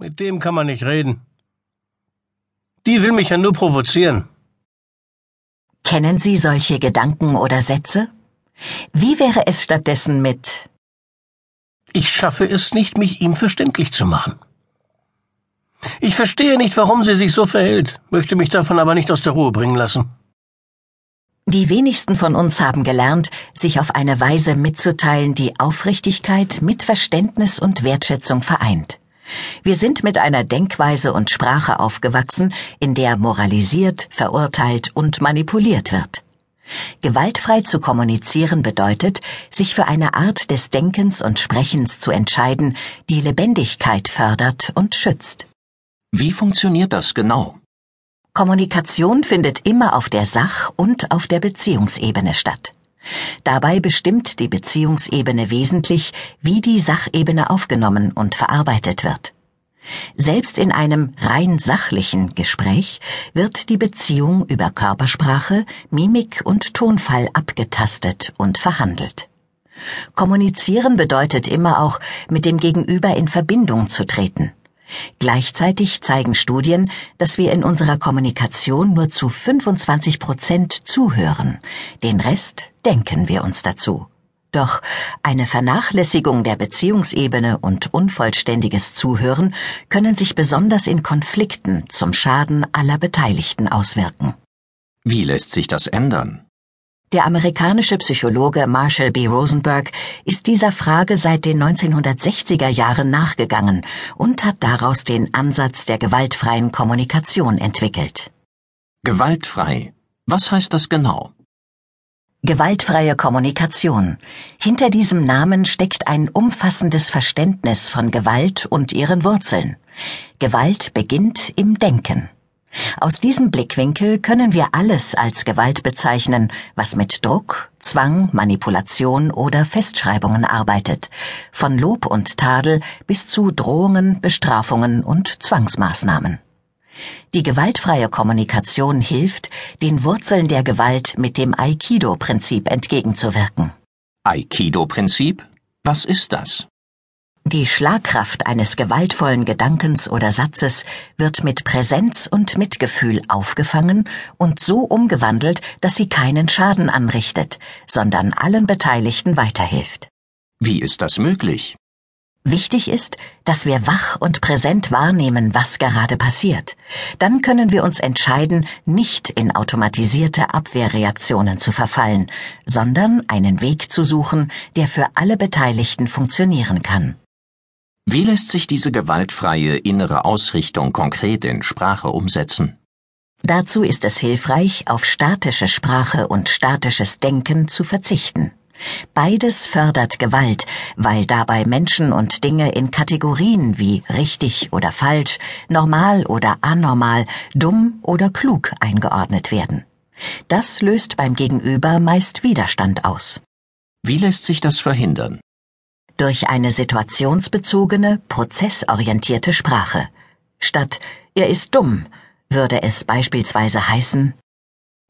Mit dem kann man nicht reden. Die will mich ja nur provozieren. Kennen Sie solche Gedanken oder Sätze? Wie wäre es stattdessen mit Ich schaffe es nicht, mich ihm verständlich zu machen. Ich verstehe nicht, warum sie sich so verhält, möchte mich davon aber nicht aus der Ruhe bringen lassen. Die wenigsten von uns haben gelernt, sich auf eine Weise mitzuteilen, die Aufrichtigkeit mit Verständnis und Wertschätzung vereint. Wir sind mit einer Denkweise und Sprache aufgewachsen, in der moralisiert, verurteilt und manipuliert wird. Gewaltfrei zu kommunizieren bedeutet, sich für eine Art des Denkens und Sprechens zu entscheiden, die Lebendigkeit fördert und schützt. Wie funktioniert das genau? Kommunikation findet immer auf der Sach- und auf der Beziehungsebene statt. Dabei bestimmt die Beziehungsebene wesentlich, wie die Sachebene aufgenommen und verarbeitet wird. Selbst in einem rein sachlichen Gespräch wird die Beziehung über Körpersprache, Mimik und Tonfall abgetastet und verhandelt. Kommunizieren bedeutet immer auch, mit dem Gegenüber in Verbindung zu treten. Gleichzeitig zeigen Studien, dass wir in unserer Kommunikation nur zu 25 Prozent zuhören. Den Rest denken wir uns dazu. Doch eine Vernachlässigung der Beziehungsebene und unvollständiges Zuhören können sich besonders in Konflikten zum Schaden aller Beteiligten auswirken. Wie lässt sich das ändern? Der amerikanische Psychologe Marshall B. Rosenberg ist dieser Frage seit den 1960er Jahren nachgegangen und hat daraus den Ansatz der gewaltfreien Kommunikation entwickelt. Gewaltfrei. Was heißt das genau? Gewaltfreie Kommunikation. Hinter diesem Namen steckt ein umfassendes Verständnis von Gewalt und ihren Wurzeln. Gewalt beginnt im Denken. Aus diesem Blickwinkel können wir alles als Gewalt bezeichnen, was mit Druck, Zwang, Manipulation oder Festschreibungen arbeitet, von Lob und Tadel bis zu Drohungen, Bestrafungen und Zwangsmaßnahmen. Die gewaltfreie Kommunikation hilft, den Wurzeln der Gewalt mit dem Aikido-Prinzip entgegenzuwirken. Aikido-Prinzip? Was ist das? Die Schlagkraft eines gewaltvollen Gedankens oder Satzes wird mit Präsenz und Mitgefühl aufgefangen und so umgewandelt, dass sie keinen Schaden anrichtet, sondern allen Beteiligten weiterhilft. Wie ist das möglich? Wichtig ist, dass wir wach und präsent wahrnehmen, was gerade passiert. Dann können wir uns entscheiden, nicht in automatisierte Abwehrreaktionen zu verfallen, sondern einen Weg zu suchen, der für alle Beteiligten funktionieren kann. Wie lässt sich diese gewaltfreie innere Ausrichtung konkret in Sprache umsetzen? Dazu ist es hilfreich, auf statische Sprache und statisches Denken zu verzichten. Beides fördert Gewalt, weil dabei Menschen und Dinge in Kategorien wie richtig oder falsch, normal oder anormal, dumm oder klug eingeordnet werden. Das löst beim Gegenüber meist Widerstand aus. Wie lässt sich das verhindern? Durch eine situationsbezogene, prozessorientierte Sprache. Statt er ist dumm würde es beispielsweise heißen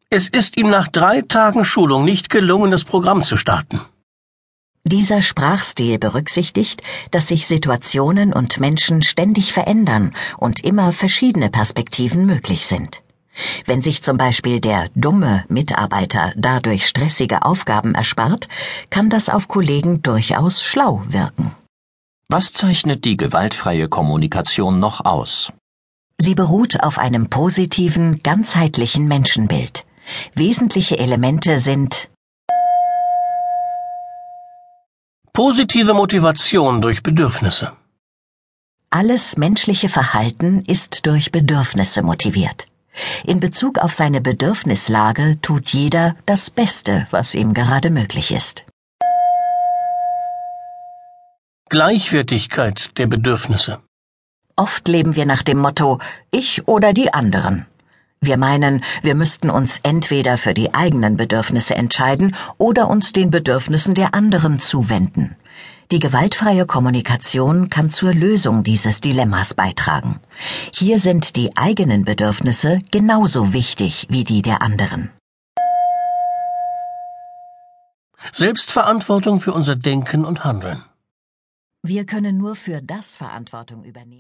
Es ist ihm nach drei Tagen Schulung nicht gelungen, das Programm zu starten. Dieser Sprachstil berücksichtigt, dass sich Situationen und Menschen ständig verändern und immer verschiedene Perspektiven möglich sind. Wenn sich zum Beispiel der dumme Mitarbeiter dadurch stressige Aufgaben erspart, kann das auf Kollegen durchaus schlau wirken. Was zeichnet die gewaltfreie Kommunikation noch aus? Sie beruht auf einem positiven, ganzheitlichen Menschenbild. Wesentliche Elemente sind Positive Motivation durch Bedürfnisse. alles menschliche Verhalten ist durch Bedürfnisse motiviert. In Bezug auf seine Bedürfnislage tut jeder das Beste, was ihm gerade möglich ist. Gleichwertigkeit der Bedürfnisse. Oft leben wir nach dem Motto ich oder die anderen. Wir meinen, wir müssten uns entweder für die eigenen Bedürfnisse entscheiden oder uns den Bedürfnissen der anderen zuwenden. Die gewaltfreie Kommunikation kann zur Lösung dieses Dilemmas beitragen. Hier sind die eigenen Bedürfnisse genauso wichtig wie die der anderen. Selbstverantwortung für unser Denken und Handeln. Wir können nur für das Verantwortung übernehmen.